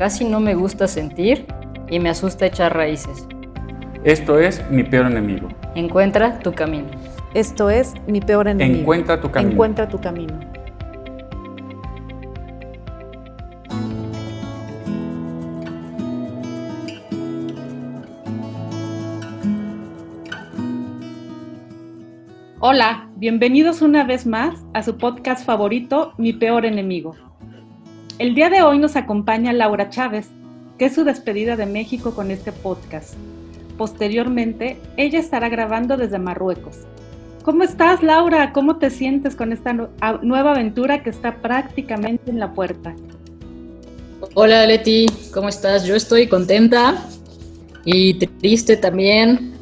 casi no me gusta sentir y me asusta echar raíces. Esto es mi peor enemigo. Encuentra tu camino. Esto es mi peor enemigo. Encuentra tu camino. Encuentra tu camino. Hola, bienvenidos una vez más a su podcast favorito, Mi Peor Enemigo. El día de hoy nos acompaña Laura Chávez, que es su despedida de México con este podcast. Posteriormente, ella estará grabando desde Marruecos. ¿Cómo estás, Laura? ¿Cómo te sientes con esta nueva aventura que está prácticamente en la puerta? Hola, Leti, ¿cómo estás? Yo estoy contenta y triste también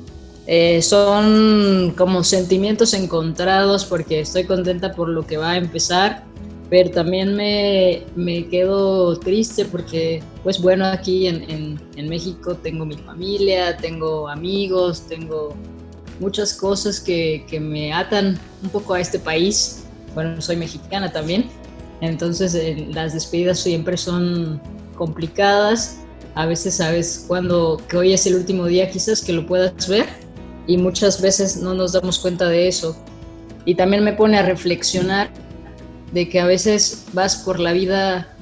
eh, son como sentimientos encontrados porque estoy contenta por lo que va a empezar, pero también me, me quedo triste porque, pues bueno, aquí en, en, México tengo mi familia, tengo amigos, tengo muchas cosas que, que me atan un poco a este país. Bueno, soy mexicana también, entonces eh, las despedidas siempre son complicadas. A veces sabes cuando que hoy es el último día quizás que lo puedas ver y muchas veces no nos damos cuenta de eso. Y también me pone a reflexionar de que a veces vas por la vida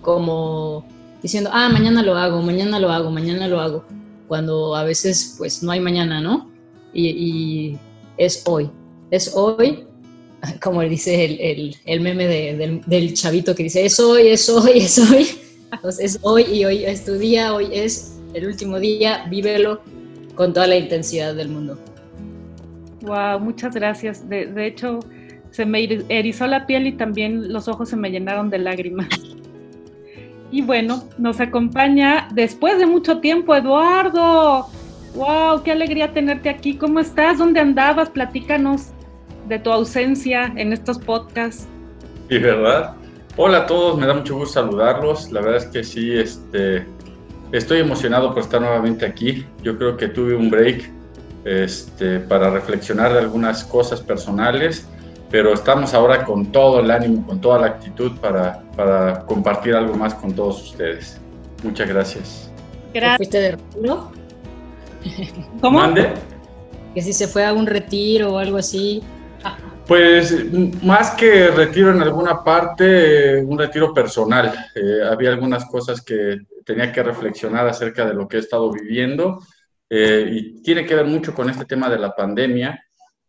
como diciendo, ah, mañana lo hago, mañana lo hago, mañana lo hago, cuando a veces pues no hay mañana, ¿no? Y, es hoy, es hoy, como dice el, el, meme del, del, chavito que dice, es hoy, es hoy, es hoy, entonces es hoy y hoy es tu día, hoy es el último día, vívelo con toda la intensidad del mundo. Wow, muchas gracias. De, hecho, se me erizó la piel y también los ojos se me llenaron de lágrimas. Y bueno, nos acompaña después de mucho tiempo Eduardo. ¡Wow! ¡Qué alegría tenerte aquí! ¿Cómo estás? ¿Dónde andabas? Platícanos de tu ausencia en estos podcasts. Sí, ¿verdad? Hola a todos, me da mucho gusto saludarlos. La verdad es que sí, este, Estoy emocionado por estar nuevamente aquí. Yo creo que tuve un break este, para reflexionar de algunas cosas personales, pero estamos ahora con todo el ánimo, con toda la actitud para, para compartir algo más con todos ustedes. Muchas gracias. Gracias. ¿Fuiste de retiro? ¿Cómo? ¿Mande? Que si se fue a un retiro o algo así. Pues más que retiro en alguna parte, un retiro personal. Eh, había algunas cosas que tenía que reflexionar acerca de lo que he estado viviendo eh, y tiene que ver mucho con este tema de la pandemia.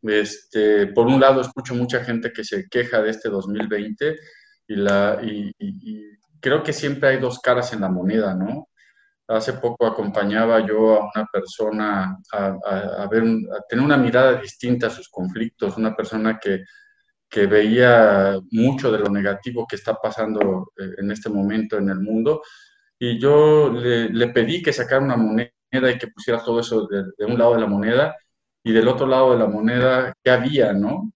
Este, por un lado, escucho mucha gente que se queja de este 2020 y, la, y, creo que siempre hay dos caras en la moneda, ¿no? Hace poco acompañaba yo a una persona a, tener una mirada distinta a sus conflictos, una persona que, que veía mucho de lo negativo que está pasando eh, en este momento en el mundo y yo le, pedí que sacara una moneda y que pusiera todo eso de, un lado de la moneda y del otro lado de la moneda qué había, ¿no?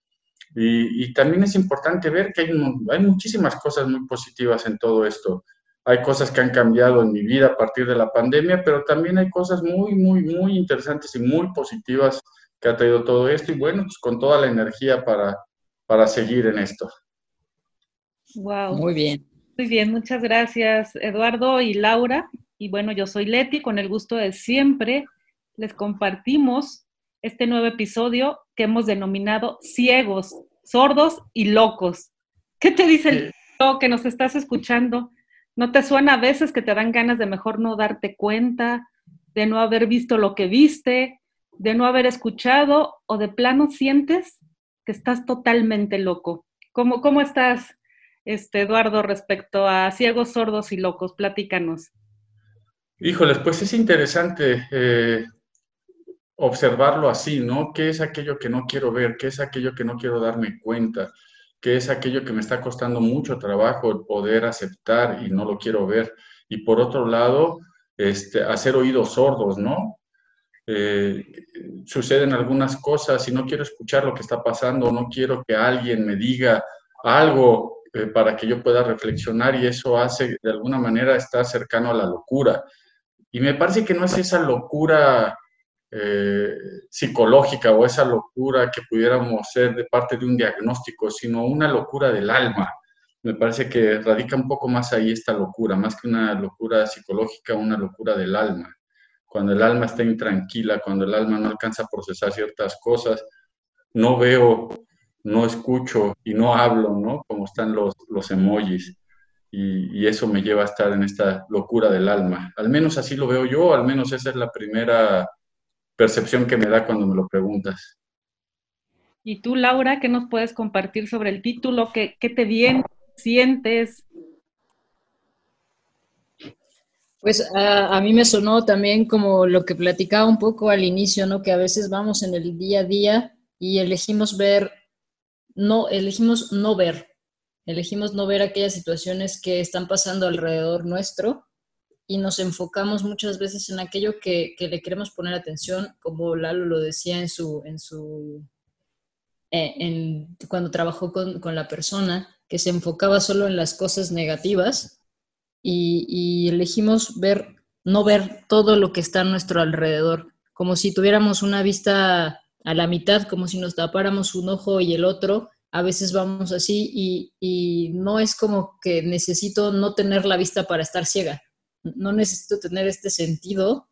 Y, también es importante ver que hay, hay muchísimas cosas muy positivas en todo esto. Hay cosas que han cambiado en mi vida a partir de la pandemia, pero también hay cosas muy, muy, muy interesantes y muy positivas que ha traído todo esto. Y bueno, pues con toda la energía para, para seguir en esto. Wow. Muy bien. Muy bien, muchas gracias Eduardo y Laura. Y bueno, yo soy Leti, con el gusto de siempre les compartimos este nuevo episodio que hemos denominado Ciegos, Sordos y Locos. ¿Qué te dice el que nos estás escuchando? ¿No te suena a veces que te dan ganas de mejor no darte cuenta, de no haber visto lo que viste, de no haber escuchado o de plano sientes que estás totalmente loco? ¿Cómo, cómo estás, este, Eduardo, respecto a ciegos, sordos y locos? Platícanos. Híjoles, pues es interesante eh, observarlo así, ¿no? ¿Qué es aquello que no quiero ver? ¿Qué es aquello que no quiero darme cuenta? que es aquello que me está costando mucho trabajo poder aceptar y no lo quiero ver. Y por otro lado, este, hacer oídos sordos, ¿no? Eh, suceden algunas cosas y no quiero escuchar lo que está pasando, no quiero que alguien me diga algo eh, para que yo pueda reflexionar y eso hace de alguna manera estar cercano a la locura. Y me parece que no es esa locura eh, psicológica o esa locura que pudiéramos ser de parte de un diagnóstico, sino una locura del alma. Me parece que radica un poco más ahí esta locura, más que una locura psicológica, una locura del alma. Cuando el alma está intranquila, cuando el alma no alcanza a procesar ciertas cosas, no veo, no escucho y no hablo, ¿no? Como están los, los emojis. Y, y, eso me lleva a estar en esta locura del alma. Al menos así lo veo yo, al menos esa es la primera percepción que me da cuando me lo preguntas. ¿Y tú, Laura, qué nos puedes compartir sobre el título? ¿Qué, qué te viene? ¿Sientes? Pues a, a, mí me sonó también como lo que platicaba un poco al inicio, ¿no? Que a veces vamos en el día a día y elegimos ver, no, elegimos no ver, elegimos no ver aquellas situaciones que están pasando alrededor nuestro y nos enfocamos muchas veces en aquello que, que, le queremos poner atención, como Lalo lo decía en su, en su eh, en, cuando trabajó con, con, la persona, que se enfocaba solo en las cosas negativas y, y, elegimos ver, no ver todo lo que está a nuestro alrededor, como si tuviéramos una vista a la mitad, como si nos tapáramos un ojo y el otro. A veces vamos así y, y no es como que necesito no tener la vista para estar ciega no necesito tener este sentido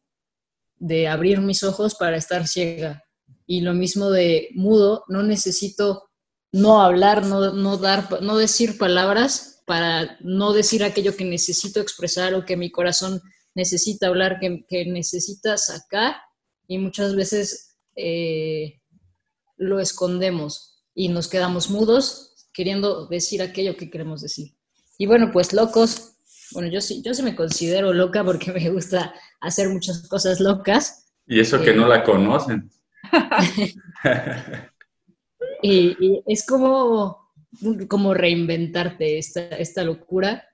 de abrir mis ojos para estar ciega. Y lo mismo de mudo, no necesito no hablar, no, dar, no decir palabras para no decir aquello que necesito expresar o que mi corazón necesita hablar, que, necesita sacar y muchas veces eh, lo escondemos y nos quedamos mudos queriendo decir aquello que queremos decir. Y bueno, pues locos, bueno, yo sí, yo sí me considero loca porque me gusta hacer muchas cosas locas. Y eso que no la conocen. y, es como, como reinventarte esta, esta locura.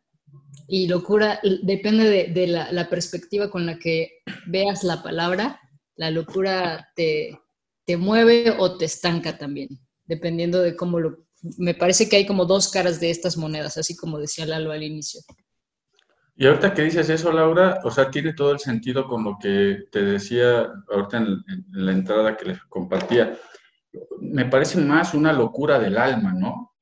Y locura depende de, la, la, perspectiva con la que veas la palabra. La locura te, te mueve o te estanca también, dependiendo de cómo lo... Me parece que hay como dos caras de estas monedas, así como decía Lalo al inicio. Y ahorita que dices eso, Laura, o sea, tiene todo el sentido con lo que te decía ahorita en, la entrada que les compartía. Me parece más una locura del alma, ¿no?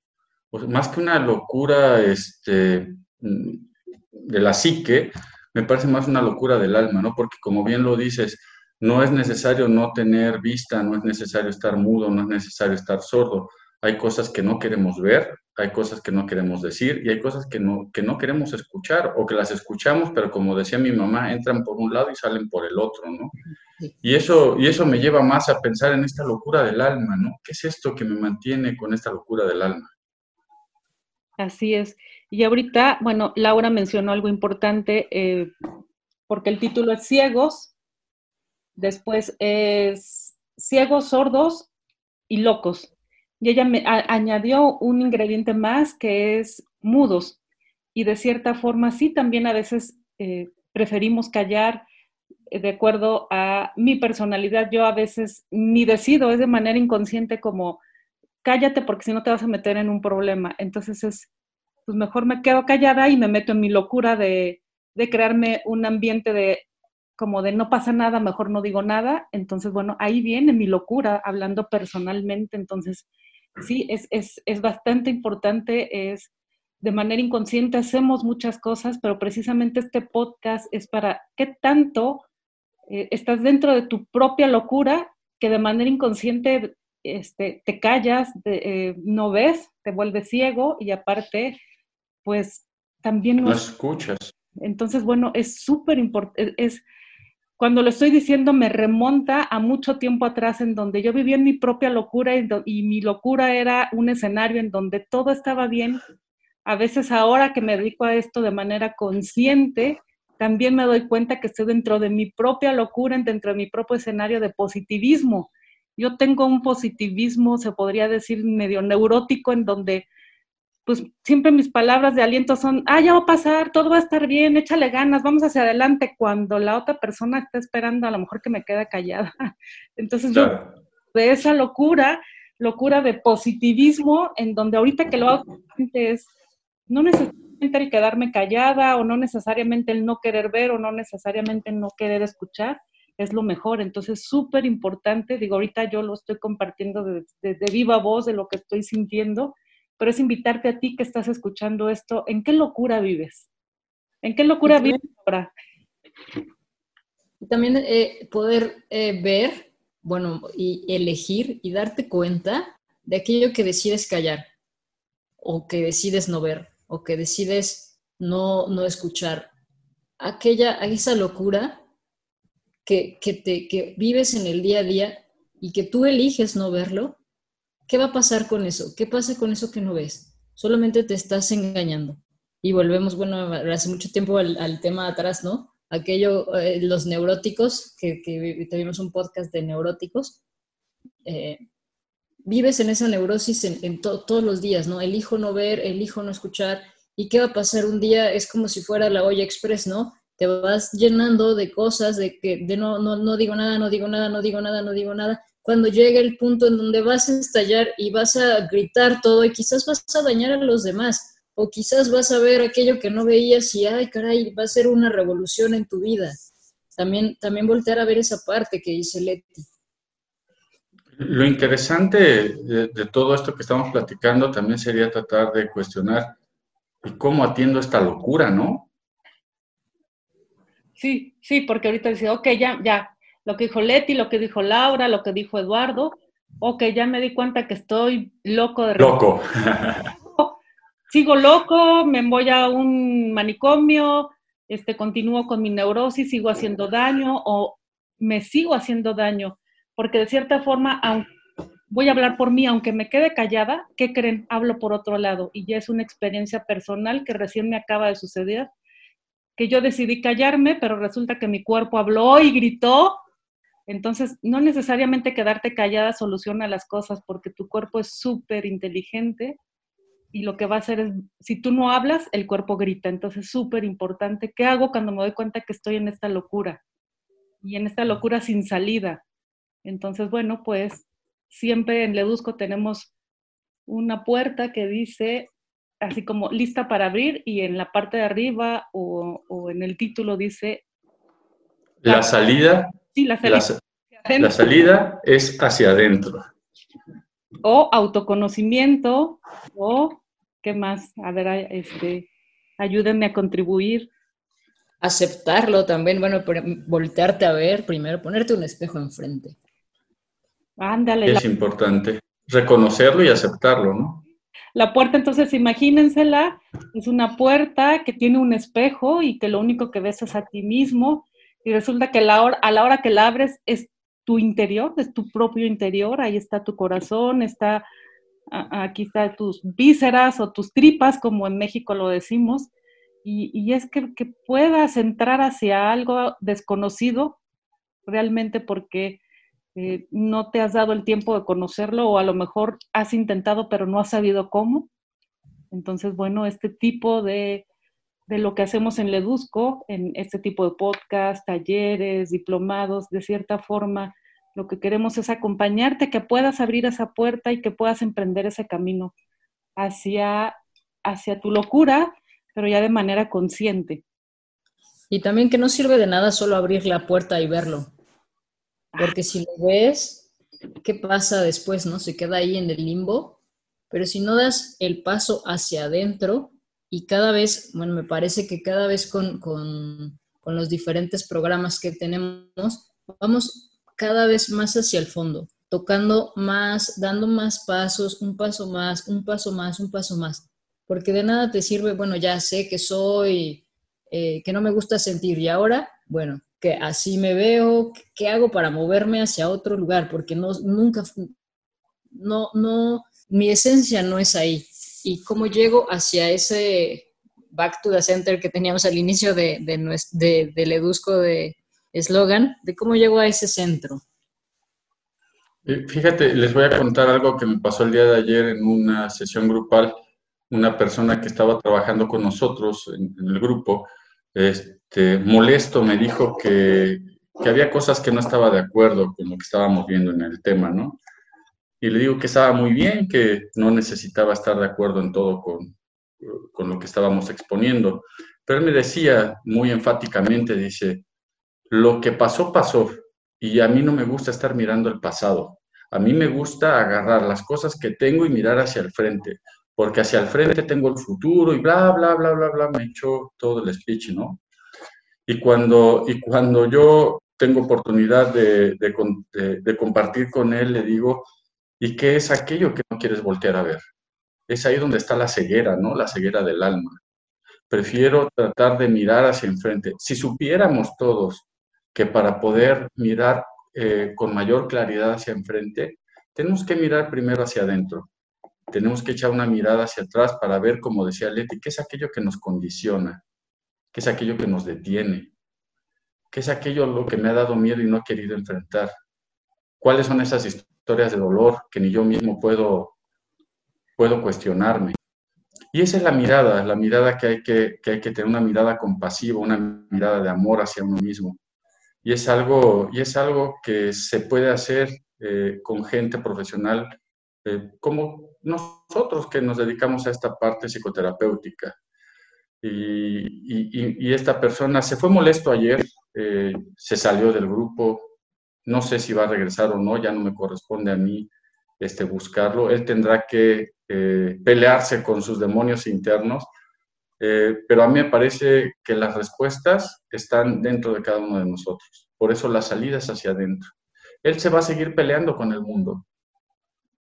Más que una locura este, de la psique, me parece más una locura del alma, ¿no? Porque como bien lo dices, no es necesario no tener vista, no es necesario estar mudo, no es necesario estar sordo. Hay cosas que no queremos ver, hay cosas que no queremos decir y hay cosas que no, que no queremos escuchar o que las escuchamos, pero como decía mi mamá, entran por un lado y salen por el otro, ¿no? Y eso, y eso me lleva más a pensar en esta locura del alma, ¿no? ¿Qué es esto que me mantiene con esta locura del alma? Así es. Y ahorita, bueno, Laura mencionó algo importante, eh, porque el título es Ciegos, después es Ciegos, Sordos y Locos y ella me añadió un ingrediente más que es mudos. Y de cierta forma sí, también a veces eh, preferimos callar eh, de acuerdo a mi personalidad. Yo a veces ni decido, es de manera inconsciente como cállate porque si no te vas a meter en un problema. Entonces es, pues mejor me quedo callada y me meto en mi locura de, de crearme un ambiente de como de no pasa nada, mejor no digo nada. Entonces, bueno, ahí viene mi locura hablando personalmente. Entonces, sí, es, es, es bastante importante, es de manera inconsciente hacemos muchas cosas, pero precisamente este podcast es para qué tanto eh, estás dentro de tu propia locura que de manera inconsciente este, te callas, eh, no ves, te vuelves ciego y aparte, pues también no, no escuchas. Entonces, bueno, es súper importante, es, cuando lo estoy diciendo me remonta a mucho tiempo atrás en donde yo vivía en mi propia locura y, y, mi locura era un escenario en donde todo estaba bien. A veces ahora que me dedico a esto de manera consciente, también me doy cuenta que estoy dentro de mi propia locura, dentro de mi propio escenario de positivismo. Yo tengo un positivismo, se podría decir, medio neurótico, en donde pues siempre mis palabras de aliento son, ah, ya va a pasar, todo va a estar bien, échale ganas, vamos hacia adelante, cuando la otra persona está esperando a lo mejor que me quede callada. Entonces yo, de esa locura, locura de positivismo, en donde ahorita que lo hago es, no necesariamente el quedarme callada o no necesariamente el no querer ver o no necesariamente el no querer escuchar, es lo mejor. Entonces, súper importante, digo, ahorita yo lo estoy compartiendo de, de, viva voz de lo que estoy sintiendo pero es invitarte a ti que estás escuchando esto, ¿en qué locura vives? ¿En qué locura vives ahora? También eh, poder eh, ver, bueno, y elegir y darte cuenta de aquello que decides callar, o que decides no ver, o que decides no, no escuchar. Aquella, esa locura que, que, te, que vives en el día a día y que tú eliges no verlo, ¿Qué va a pasar con eso? ¿Qué pasa con eso que no ves? Solamente te estás engañando. Y volvemos, bueno, hace mucho tiempo al, tema atrás, ¿no? Aquello, eh, los neuróticos, que, que, tuvimos un podcast de neuróticos, eh, vives en esa neurosis en, todos los días, ¿no? Elijo no ver, elijo no escuchar. ¿Y qué va a pasar un día? Es como si fuera la olla express, ¿no? Te vas llenando de cosas, de que de no, no, no digo nada, no digo nada, no digo nada, no digo nada, cuando llega el punto en donde vas a estallar y vas a gritar todo y quizás vas a dañar a los demás o quizás vas a ver aquello que no veías y, ay, caray, va a ser una revolución en tu vida. También, también voltear a ver esa parte que dice Leti. Lo interesante de, de, todo esto que estamos platicando también sería tratar de cuestionar cómo atiendo esta locura, ¿no? Sí, sí, porque ahorita decía, ok, ya, ya, lo que dijo Leti, lo que dijo Laura, lo que dijo Eduardo. Ok, ya me di cuenta que estoy loco de... Loco. Sigo loco, me voy a un manicomio, este, continúo con mi neurosis, sigo haciendo daño o me sigo haciendo daño. Porque de cierta forma, voy a hablar por mí, aunque me quede callada, ¿qué creen? Hablo por otro lado. Y ya es una experiencia personal que recién me acaba de suceder, que yo decidí callarme, pero resulta que mi cuerpo habló y gritó entonces, no necesariamente quedarte callada soluciona las cosas porque tu cuerpo es súper inteligente y lo que va a hacer es, si tú no hablas, el cuerpo grita. Entonces, súper importante. ¿Qué hago cuando me doy cuenta que estoy en esta locura? Y en esta locura sin salida. Entonces, bueno, pues siempre en Ledusco tenemos una puerta que dice así como lista para abrir y en la parte de arriba o, en el título dice... La salida la salida. es hacia adentro. O autoconocimiento, o ¿qué más? A ver, este, ayúdenme a contribuir. Aceptarlo también, bueno, voltearte a ver primero, ponerte un espejo enfrente. Ándale. Es importante reconocerlo y aceptarlo, ¿no? La puerta, entonces, imagínensela, es una puerta que tiene un espejo y que lo único que ves es a ti mismo y resulta que a la hora que la abres es tu interior, es tu propio interior, ahí está tu corazón, está, aquí está tus vísceras o tus tripas, como en México lo decimos, y, es que, puedas entrar hacia algo desconocido realmente porque eh, no te has dado el tiempo de conocerlo o a lo mejor has intentado pero no has sabido cómo. Entonces, bueno, este tipo de de lo que hacemos en Ledusco, en este tipo de podcast, talleres, diplomados, de cierta forma, lo que queremos es acompañarte, que puedas abrir esa puerta y que puedas emprender ese camino hacia, hacia tu locura, pero ya de manera consciente. Y también que no sirve de nada solo abrir la puerta y verlo, porque si lo ves, ¿qué pasa después? ¿No? Se queda ahí en el limbo, pero si no das el paso hacia adentro, y cada vez, bueno, me parece que cada vez con, con, con, los diferentes programas que tenemos, vamos cada vez más hacia el fondo, tocando más, dando más pasos, un paso más, un paso más, un paso más, porque de nada te sirve, bueno, ya sé que soy, eh, que no me gusta sentir y ahora, bueno, que así me veo, ¿qué hago para moverme hacia otro lugar? Porque no, nunca, no, no, mi esencia no es ahí y cómo llego hacia ese back to the center que teníamos al inicio de, de, del edusco de eslogan, de cómo llego a ese centro. Eh, fíjate, les voy a contar algo que me pasó el día de ayer en una sesión grupal. una persona que estaba trabajando con nosotros en, el grupo, este, molesto, me dijo que, que, había cosas que no estaba de acuerdo con lo que estábamos viendo en el tema, ¿no? Y le digo que estaba muy bien, que no necesitaba estar de acuerdo en todo con, con lo que estábamos exponiendo. Pero él me decía muy enfáticamente, dice, lo que pasó, pasó. Y a mí no me gusta estar mirando el pasado. A mí me gusta agarrar las cosas que tengo y mirar hacia el frente, porque hacia el frente tengo el futuro y bla, bla, bla, bla, bla, me echó todo el speech, ¿no? Y cuando, y cuando yo tengo oportunidad de, de, de compartir con él, le digo, ¿y qué es aquello que no quieres voltear a ver? Es ahí donde está la ceguera, ¿no? La ceguera del alma. Prefiero tratar de mirar hacia enfrente. Si supiéramos todos que para poder mirar eh, con mayor claridad hacia enfrente, tenemos que mirar primero hacia adentro. Tenemos que echar una mirada hacia atrás para ver, como decía Leti, qué es aquello que nos condiciona, qué es aquello que nos detiene, qué es aquello lo que me ha dado miedo y no he querido enfrentar, cuáles son esas historias de dolor que ni yo mismo puedo, puedo cuestionarme. Y esa es la mirada, la mirada que hay que, que hay que tener, una mirada compasiva, una mirada de amor hacia uno mismo y es algo, y es algo que se puede hacer eh, con gente profesional eh, como nosotros que nos dedicamos a esta parte psicoterapéutica. Y, y, esta persona se fue molesto ayer, eh, se salió del grupo, no sé si va a regresar o no, ya no me corresponde a mí este, buscarlo. Él tendrá que pelearse con sus demonios internos eh, pero a mí me parece que las respuestas están dentro de cada uno de nosotros. Por eso la salida es hacia adentro. Él se va a seguir peleando con el mundo,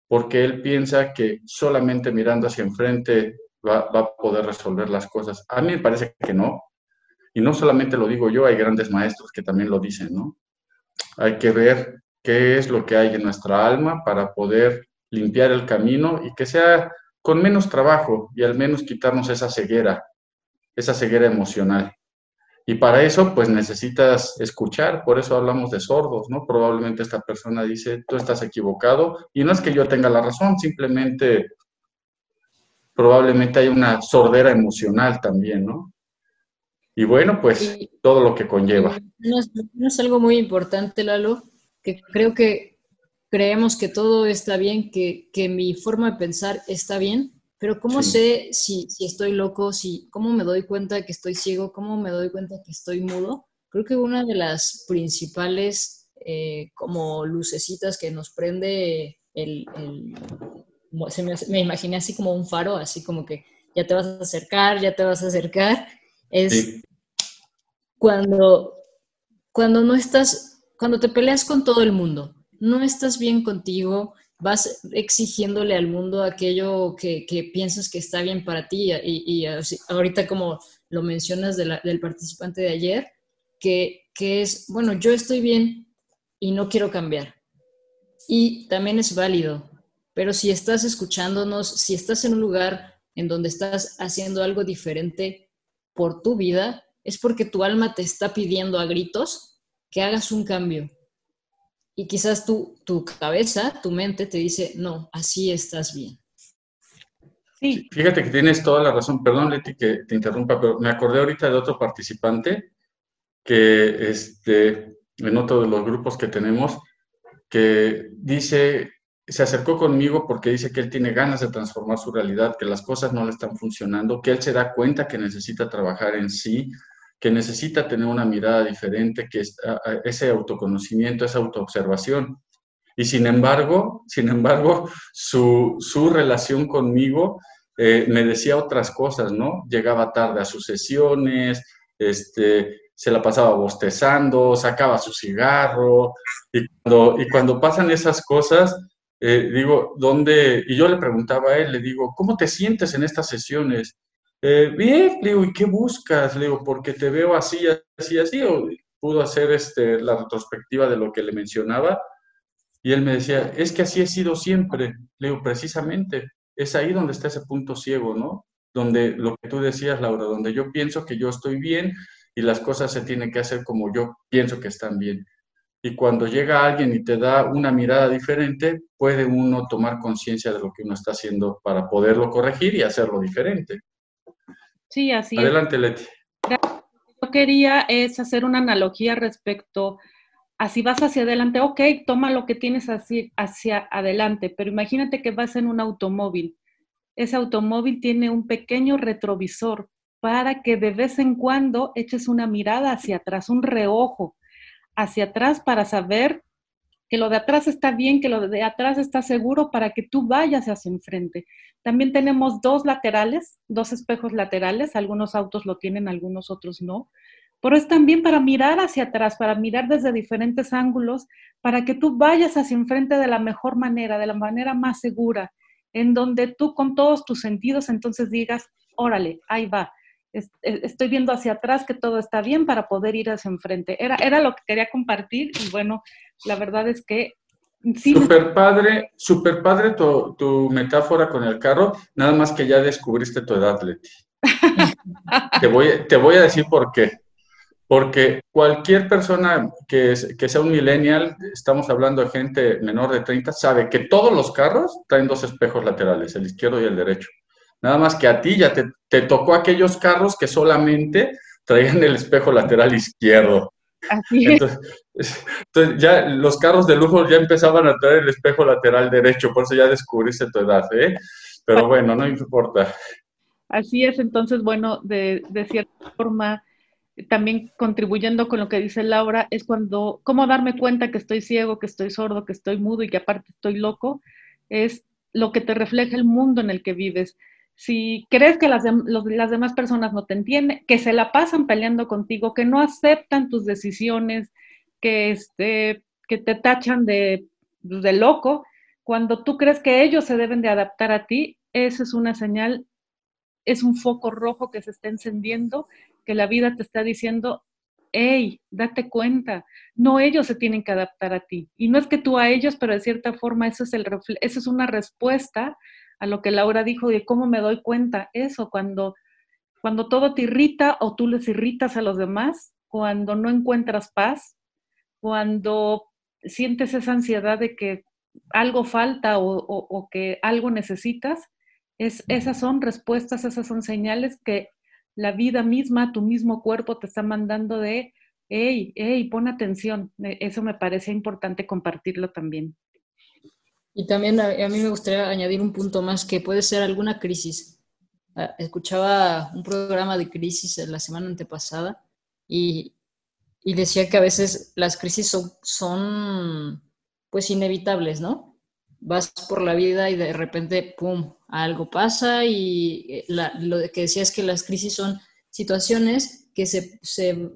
porque él piensa que solamente mirando hacia enfrente va, va, a poder resolver las cosas. A mí me parece que no. Y no solamente lo digo yo, hay grandes maestros que también lo dicen, ¿no? Hay que ver qué es lo que hay en nuestra alma para poder limpiar el camino y que sea con menos trabajo y al menos quitarnos esa ceguera, esa ceguera emocional. Y para eso, pues necesitas escuchar, por eso hablamos de sordos, ¿no? Probablemente esta persona dice, tú estás equivocado, y no es que yo tenga la razón, simplemente probablemente hay una sordera emocional también, ¿no? Y bueno, pues todo lo que conlleva. No es, no es algo muy importante, Lalo, que creo que creemos que todo está bien, que, que mi forma de pensar está bien, pero ¿cómo sé si, si, estoy loco? Si, ¿Cómo me doy cuenta que estoy ciego? ¿Cómo me doy cuenta que estoy mudo? Creo que una de las principales eh, como lucecitas que nos prende el... el se me, me, imaginé así como un faro, así como que ya te vas a acercar, ya te vas a acercar, es cuando, cuando no estás, cuando te peleas con todo el mundo, no estás bien contigo, vas exigiéndole al mundo aquello que, piensas que está bien para ti. Y, ahorita como lo mencionas del participante de ayer, que, que es, bueno, yo estoy bien y no quiero cambiar. Y también es válido, pero si estás escuchándonos, si estás en un lugar en donde estás haciendo algo diferente por tu vida, es porque tu alma te está pidiendo a gritos que hagas un cambio y quizás tu, tu cabeza, tu mente te dice, no, así estás bien. Sí. Fíjate que tienes toda la razón. Perdón, Leti, que te interrumpa, pero me acordé ahorita de otro participante que este, en otro de los grupos que tenemos, que dice, se acercó conmigo porque dice que él tiene ganas de transformar su realidad, que las cosas no le están funcionando, que él se da cuenta que necesita trabajar en sí, que necesita tener una mirada diferente, que es, ese autoconocimiento, esa autoobservación. Y sin embargo, sin embargo, su, su relación conmigo eh, me decía otras cosas, ¿no? Llegaba tarde a sus sesiones, este, se la pasaba bostezando, sacaba su cigarro, y cuando, y cuando pasan esas cosas, eh, digo, ¿dónde? Y yo le preguntaba a él, le digo, ¿cómo te sientes en estas sesiones? Eh, bien, le digo, ¿y qué buscas? Le digo, porque te veo así, así, así, o pudo hacer este, la retrospectiva de lo que le mencionaba. Y él me decía, es que así he sido siempre. Le digo, precisamente, es ahí donde está ese punto ciego, ¿no? Donde lo que tú decías, Laura, donde yo pienso que yo estoy bien y las cosas se tienen que hacer como yo pienso que están bien. y cuando llega alguien y te da una mirada diferente, puede uno tomar conciencia de lo que uno está haciendo para poderlo corregir y hacerlo diferente. Sí, así Adelante, Leti. Yo quería es hacer una analogía respecto a si vas hacia adelante, ok, toma lo que tienes así hacia adelante, pero imagínate que vas en un automóvil. Ese automóvil tiene un pequeño retrovisor para que de vez en cuando eches una mirada hacia atrás, un reojo hacia atrás para saber que lo de atrás está bien, que lo de atrás está seguro para que tú vayas hacia enfrente. También tenemos dos laterales, dos espejos laterales, algunos autos lo tienen, algunos otros no, pero es también para mirar hacia atrás, para mirar desde diferentes ángulos, para que tú vayas hacia enfrente de la mejor manera, de la manera más segura, en donde tú con todos tus sentidos entonces digas, órale, ahí va, e, estoy viendo hacia atrás que todo está bien para poder ir hacia enfrente. Era, era lo que quería compartir y bueno, la verdad es que... Sí, super padre, super padre tu, tu, metáfora con el carro, nada más que ya descubriste tu edad, Leti. te, voy, te voy a decir por qué. Porque cualquier persona que, que, sea un millennial, estamos hablando de gente menor de 30, sabe que todos los carros traen dos espejos laterales, el izquierdo y el derecho. Nada más que a ti ya te, te tocó aquellos carros que solamente traían el espejo lateral izquierdo. Así es. Entonces, ya los carros de lujo ya empezaban a traer el espejo lateral derecho, por eso ya descubriste tu edad, ¿eh? Pero bueno, no importa. Así es, entonces, bueno, de, de cierta forma, también contribuyendo con lo que dice Laura, es cuando, ¿cómo darme cuenta que estoy ciego, que estoy sordo, que estoy mudo y que aparte estoy loco? Es lo que te refleja el mundo en el que vives si crees que las, demás personas no te entienden, que se la pasan peleando contigo, que no aceptan tus decisiones, que, este, que te tachan de, de loco, cuando tú crees que ellos se deben de adaptar a ti, eso es una señal, es un foco rojo que se está encendiendo, que la vida te está diciendo, hey, date cuenta, no ellos se tienen que adaptar a ti. Y no es que tú a ellos, pero de cierta forma eso es, el, eso es una respuesta a lo que Laura dijo de cómo me doy cuenta. Eso, cuando, cuando todo te irrita o tú les irritas a los demás, cuando no encuentras paz, cuando sientes esa ansiedad de que algo falta o, que algo necesitas, es, esas son respuestas, esas son señales que la vida misma, tu mismo cuerpo te está mandando de, hey, hey, pon atención. E, eso me parece importante compartirlo también. Y también a, mí me gustaría añadir un punto más que puede ser alguna crisis. Ah, escuchaba un programa de crisis la semana antepasada y, y decía que a veces las crisis son, son, pues inevitables, ¿no? Vas por la vida y de repente, ¡pum!, algo pasa y eh, lo que decía es que las crisis son situaciones que se, se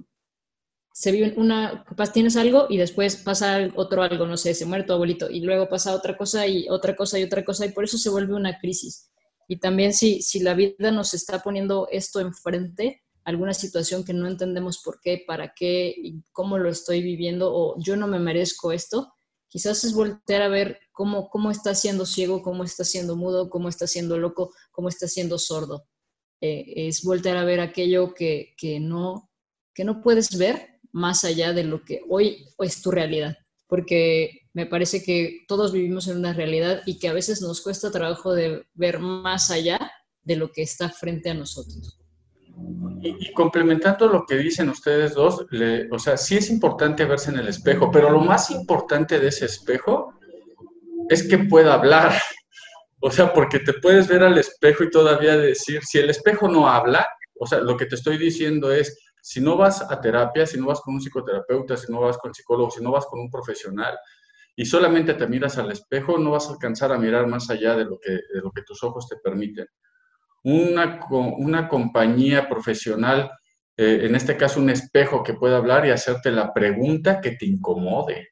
se vive una, capaz tienes algo y después pasa otro algo, no sé, se muere tu abuelito y luego pasa otra cosa y otra cosa y otra cosa y por eso se vuelve una crisis. Y también si, si la vida nos está poniendo esto enfrente, alguna situación que no entendemos por qué, para qué cómo lo estoy viviendo o yo no me merezco esto, quizás es voltear a ver cómo, cómo está siendo ciego, cómo está siendo mudo, cómo está siendo loco, cómo está siendo sordo. Eh, es voltear a ver aquello que, que, no, que no puedes ver más allá de lo que hoy es tu realidad, porque me parece que todos vivimos en una realidad y que a veces nos cuesta trabajo de ver más allá de lo que está frente a nosotros. Y, complementando lo que dicen ustedes dos, o sea, sí es importante verse en el espejo, pero lo más importante de ese espejo es que pueda hablar. O sea, porque te puedes ver al espejo y todavía decir, si el espejo no habla, o sea, lo que te estoy diciendo es, si no vas a terapia, si no vas con un psicoterapeuta, si no vas con psicólogo, si no vas con un profesional y solamente te miras al espejo, no vas a alcanzar a mirar más allá de lo que, de lo que tus ojos te permiten. Una, una compañía profesional, eh, en este caso un espejo que pueda hablar y hacerte la pregunta que te incomode,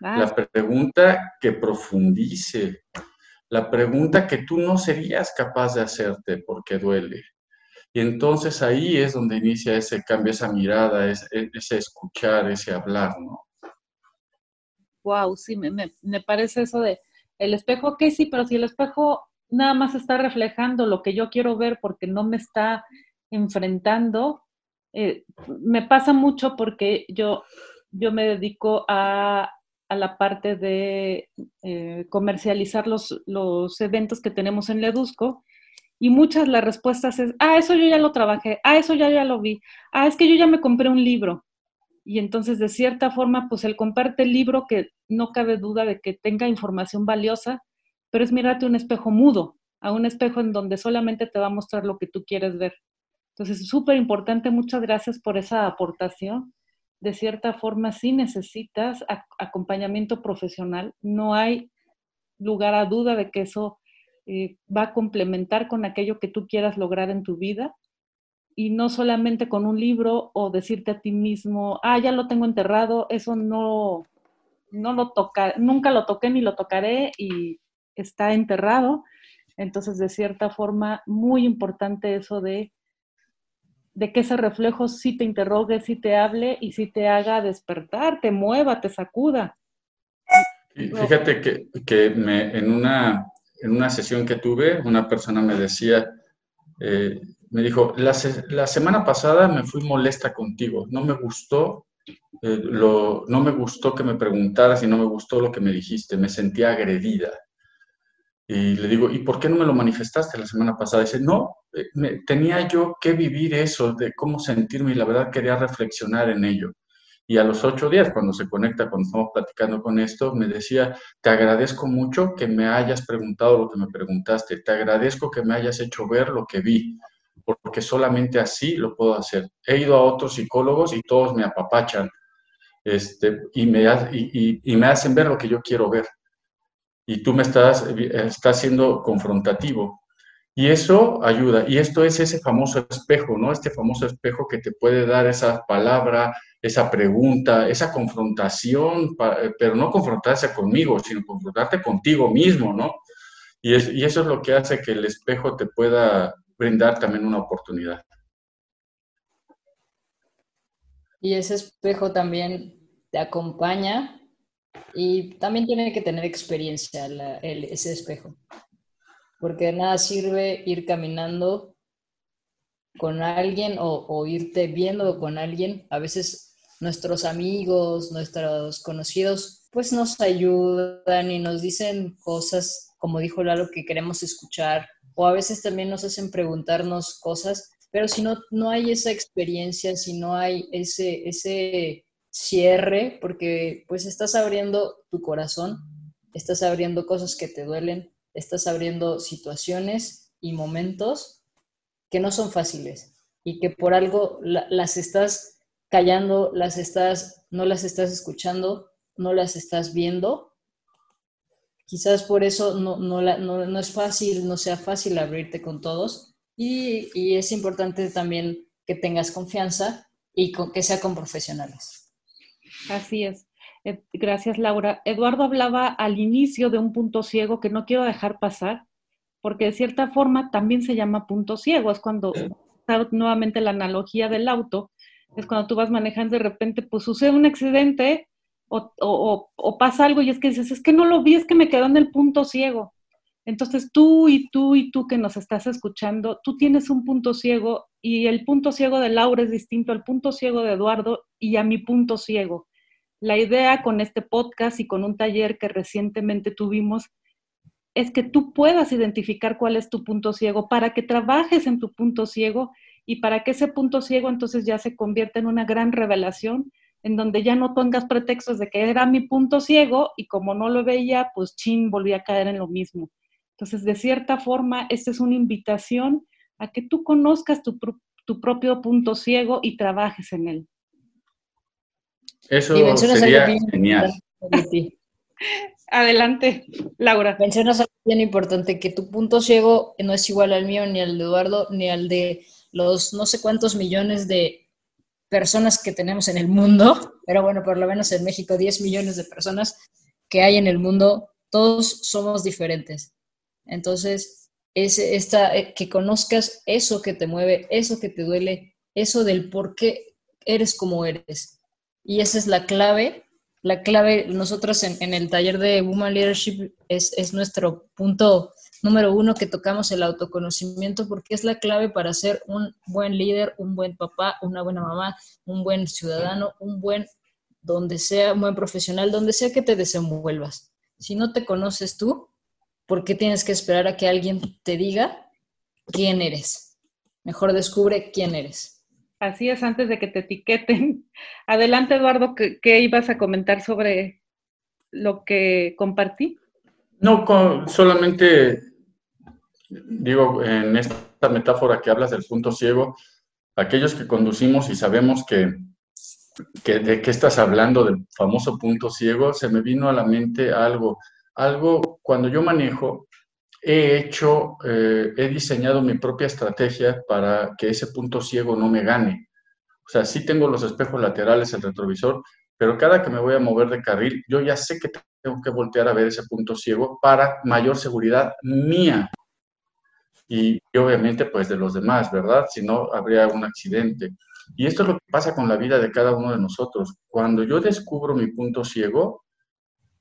la pregunta que profundice, la pregunta que tú no serías capaz de hacerte porque duele. Y entonces ahí es donde inicia ese cambio, esa mirada, ese, ese escuchar, ese hablar, ¿no? Wow, sí, me, me, parece eso de el espejo, que sí, pero si el espejo nada más está reflejando lo que yo quiero ver porque no me está enfrentando, eh, me pasa mucho porque yo yo me dedico a, la parte de eh, comercializar los, los eventos que tenemos en Ledusco y muchas las respuestas es, ah, eso yo ya lo trabajé, ah, eso ya, ya lo vi, ah, es que yo ya me compré un libro. Y entonces, de cierta forma, pues el comprarte el libro, que no cabe duda de que tenga información valiosa, pero es mirarte un espejo mudo, a un espejo en donde solamente te va a mostrar lo que tú quieres ver. Entonces, es súper importante, muchas gracias por esa aportación. De cierta forma, si necesitas acompañamiento profesional, no hay lugar a duda de que eso eh, va a complementar con aquello que tú quieras lograr en tu vida y no solamente con un libro o decirte a ti mismo, ah, ya lo tengo enterrado, eso no, no lo toca, nunca lo toqué ni lo tocaré y está enterrado. Entonces, de cierta forma, muy importante eso de, de que ese reflejo sí te interrogue, sí te hable y sí te haga despertar, te mueva, te sacuda. Fíjate que, que me, en una en una sesión que tuve, una persona me decía, eh, me dijo, la, semana pasada me fui molesta contigo, no me gustó, eh, no me gustó que me preguntaras y no me gustó lo que me dijiste, me sentía agredida. Y le digo, ¿y por qué no me lo manifestaste la semana pasada? dice, no, eh, tenía yo que vivir eso, de cómo sentirme y la verdad quería reflexionar en ello. Y a los ocho días, cuando se conecta, cuando estamos platicando con esto, me decía, te agradezco mucho que me hayas preguntado lo que me preguntaste, te agradezco que me hayas hecho ver lo que vi, porque solamente así lo puedo hacer. He ido a otros psicólogos y todos me apapachan este, y, me, y, hacen ver lo que yo quiero ver. Y tú me estás, estás siendo confrontativo. Y eso ayuda. Y esto es ese famoso espejo, ¿no? Este famoso espejo que te puede dar esa palabra, esa pregunta, esa confrontación, eh, pero no confrontarse conmigo, sino confrontarte contigo mismo, ¿no? Y, y eso es lo que hace que el espejo te pueda brindar también una oportunidad. Y ese espejo también te acompaña y también tiene que tener experiencia ese espejo porque de nada sirve ir caminando con alguien o, irte viendo con alguien. A veces nuestros amigos, nuestros conocidos, pues nos ayudan y nos dicen cosas, como dijo Lalo, que queremos escuchar, o a veces también nos hacen preguntarnos cosas, pero si no, no hay esa experiencia, si no hay ese, ese cierre, porque pues estás abriendo tu corazón, estás abriendo cosas que te duelen, estás abriendo situaciones y momentos que no son fáciles y que por algo las estás callando, las estás, no las estás escuchando, no las estás viendo. Quizás por eso no, no, es fácil, no sea fácil abrirte con todos y, y es importante también que tengas confianza y con, que sea con profesionales. Así es. Eh, gracias, Laura. Eduardo hablaba al inicio de un punto ciego que no quiero dejar pasar, porque de cierta forma también se llama punto ciego. Es cuando, nuevamente la analogía del auto, es cuando tú vas manejando de repente, pues sucede un accidente o, pasa algo y es que dices, es que no lo vi, es que me quedó en el punto ciego. Entonces tú y tú y tú que nos estás escuchando, tú tienes un punto ciego y el punto ciego de Laura es distinto al punto ciego de Eduardo y a mi punto ciego. La idea con este podcast y con un taller que recientemente tuvimos es que tú puedas identificar cuál es tu punto ciego para que trabajes en tu punto ciego y para que ese punto ciego entonces ya se convierta en una gran revelación en donde ya no tengas pretextos de que era mi punto ciego y como no lo veía, pues chin, volví a caer en lo mismo. Entonces, de cierta forma, esta es una invitación a que tú conozcas tu, tu propio punto ciego y trabajes en él. Eso sería genial. Adelante, Laura. Mencionas algo bien importante, que tu punto ciego no es igual al mío, ni al de Eduardo, ni al de los no sé cuántos millones de personas que tenemos en el mundo, pero bueno, por lo menos en México 10 millones de personas que hay en el mundo, todos somos diferentes. Entonces, es esta, eh, que conozcas eso que te mueve, eso que te duele, eso del por qué eres como eres y esa es la clave. La clave, nosotros en, el taller de Woman Leadership es, es, nuestro punto número uno que tocamos el autoconocimiento porque es la clave para ser un buen líder, un buen papá, una buena mamá, un buen ciudadano, un buen donde sea un buen profesional, donde sea que te desenvuelvas. Si no te conoces tú, ¿por qué tienes que esperar a que alguien te diga quién eres? Mejor descubre quién eres. Así es, antes de que te etiqueten. Adelante, Eduardo, ¿qué, ibas a comentar sobre lo que compartí? No, solamente digo, en esta metáfora que hablas del punto ciego, aquellos que conducimos y sabemos que, de qué estás hablando del famoso punto ciego, se me vino a la mente algo, algo cuando yo manejo, he hecho, eh, he diseñado mi propia estrategia para que ese punto ciego no me gane. O sea, sí tengo los espejos laterales, el retrovisor, pero cada que me voy a mover de carril, yo ya sé que tengo que voltear a ver ese punto ciego para mayor seguridad mía y, obviamente pues de los demás, ¿verdad? Si no, habría un accidente. Y esto es lo que pasa con la vida de cada uno de nosotros. Cuando yo descubro mi punto ciego,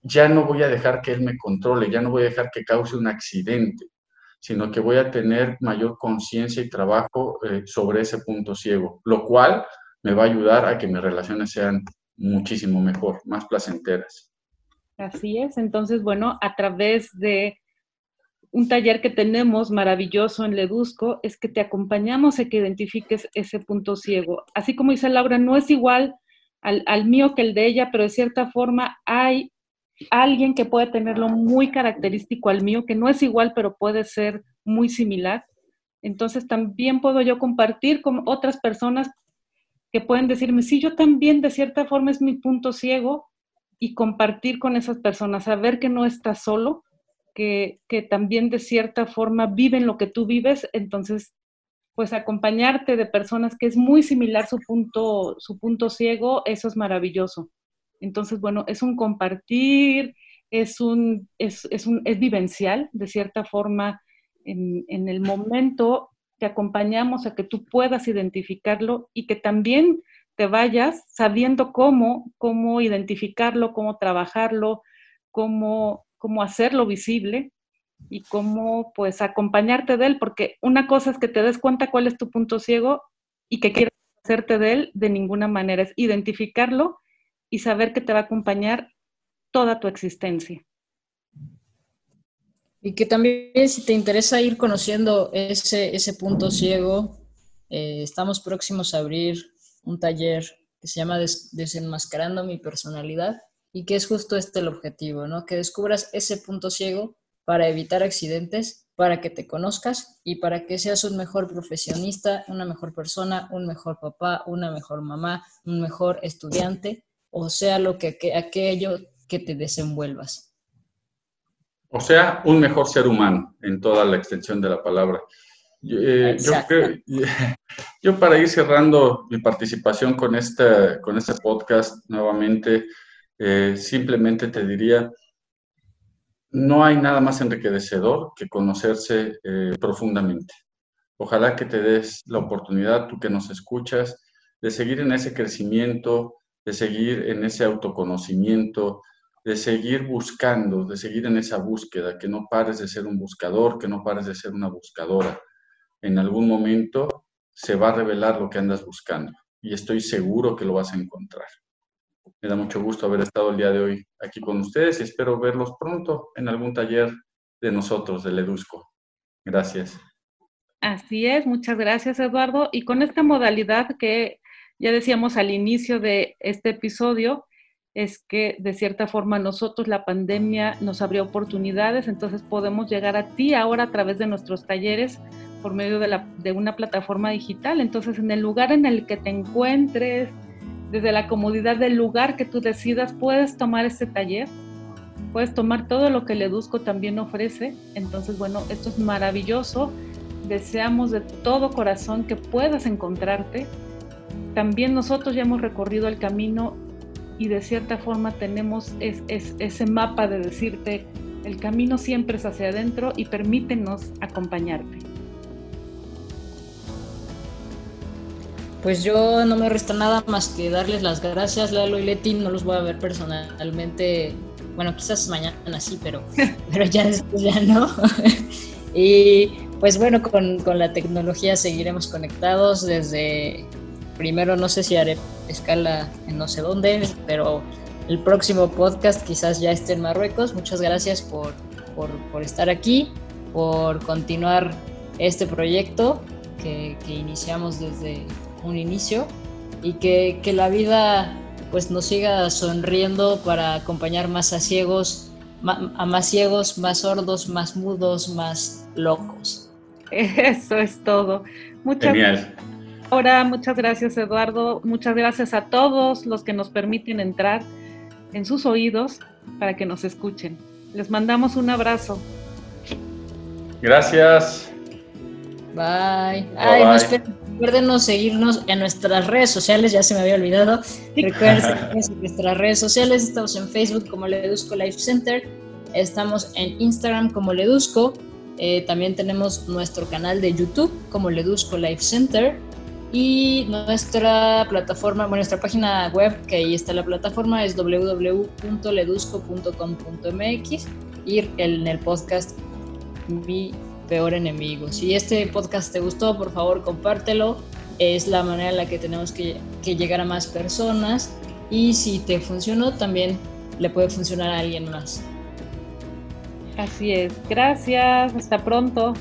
ya no voy a dejar que él me controle, ya no voy a dejar que cause un accidente, sino que voy a tener mayor conciencia y trabajo eh, sobre ese punto ciego, lo cual me va a ayudar a que mis relaciones sean muchísimo mejor, más placenteras. Así es, entonces, bueno, a través de un taller que tenemos maravilloso en Ledusco es que te acompañamos a que identifiques ese punto ciego. Así como dice Laura, no es igual al, al, mío que el de ella, pero de cierta forma hay alguien que puede tenerlo muy característico al mío, que no es igual, pero puede ser muy similar. Entonces también puedo yo compartir con otras personas que pueden decirme, sí, yo también de cierta forma es mi punto ciego y compartir con esas personas, saber que no estás solo, que, también de cierta forma viven lo que tú vives, entonces pues acompañarte de personas que es muy similar su punto, su punto ciego, eso es maravilloso. Entonces, bueno, es un compartir, es un, es, un, es vivencial, de cierta forma, en, en, el momento te acompañamos a que tú puedas identificarlo y que también te vayas sabiendo cómo, cómo identificarlo, cómo trabajarlo, cómo cómo hacerlo visible y cómo pues acompañarte de él, porque una cosa es que te des cuenta cuál es tu punto ciego y que quieres hacerte de él de ninguna manera, es identificarlo y saber que te va a acompañar toda tu existencia. Y que también si te interesa ir conociendo ese, ese punto ciego, eh, estamos próximos a abrir un taller que se llama Desenmascarando mi personalidad, y que es justo este el objetivo, ¿no? Que descubras ese punto ciego para evitar accidentes, para que te conozcas y para que seas un mejor profesionista, una mejor persona, un mejor papá, una mejor mamá, un mejor estudiante, o sea, lo que, aquello que te desenvuelvas. O sea, un mejor ser humano en toda la extensión de la palabra. Eh, yo, yo, para ir cerrando mi participación con este, con este podcast nuevamente, eh, simplemente te diría, no hay nada más enriquecedor que conocerse eh, profundamente. Ojalá que te des la oportunidad, tú que nos escuchas, de seguir en ese crecimiento, de seguir en ese autoconocimiento, de seguir buscando, de seguir en esa búsqueda, que no pares de ser un buscador, que no pares de ser una buscadora. En algún momento se va a revelar lo que andas buscando y estoy seguro que lo vas a encontrar. Me da mucho gusto haber estado el día de hoy aquí con ustedes y espero verlos pronto en algún taller de nosotros, del Edusco. Gracias. Así es, muchas gracias Eduardo. Y con esta modalidad que ya decíamos al inicio de este episodio, es que de cierta forma nosotros la pandemia nos abrió oportunidades, entonces podemos llegar a ti ahora a través de nuestros talleres por medio de, una plataforma digital. Entonces en el lugar en el que te encuentres, desde la comodidad del lugar que tú decidas, puedes tomar este taller, puedes tomar todo lo que el Edusco también ofrece. Entonces, bueno, esto es maravilloso. Deseamos de todo corazón que puedas encontrarte. También nosotros ya hemos recorrido el camino y de cierta forma tenemos ese mapa de decirte, el camino siempre es hacia adentro y permítenos acompañarte. Pues yo no me resta nada más que darles las gracias, Lalo y Leti. No los voy a ver personalmente. Bueno, quizás mañana sí, pero, pero ya después ya no. y pues bueno, con, con la tecnología seguiremos conectados desde. Primero, no sé si haré escala en no sé dónde, pero el próximo podcast quizás ya esté en Marruecos. Muchas gracias por, por, estar aquí, por continuar este proyecto que, que iniciamos desde un inicio y que, que, la vida pues nos siga sonriendo para acompañar más a ciegos, a más ciegos, más sordos, más mudos, más locos. Eso es todo. Muchas Genial. Ahora, muchas gracias Eduardo, muchas gracias a todos los que nos permiten entrar en sus oídos para que nos escuchen. Les mandamos un abrazo. Gracias. Bye. Ay, No, seguirnos en nuestras redes sociales, ya se me había olvidado. Recuerden seguirnos en nuestras redes sociales. Estamos en Facebook como Ledusco Life Center. Estamos en Instagram como Ledusco. Eh, también tenemos nuestro canal de YouTube como Ledusco Life Center y nuestra plataforma, bueno, nuestra página web, que ahí está la plataforma, es www.ledusco.com.mx y en el podcast Mi Peor Enemigo. Si este podcast te gustó, por favor, compártelo. Es la manera en la que tenemos que, que llegar a más personas. Y si te funcionó, también le puede funcionar a alguien más. Así es. Gracias. Hasta pronto.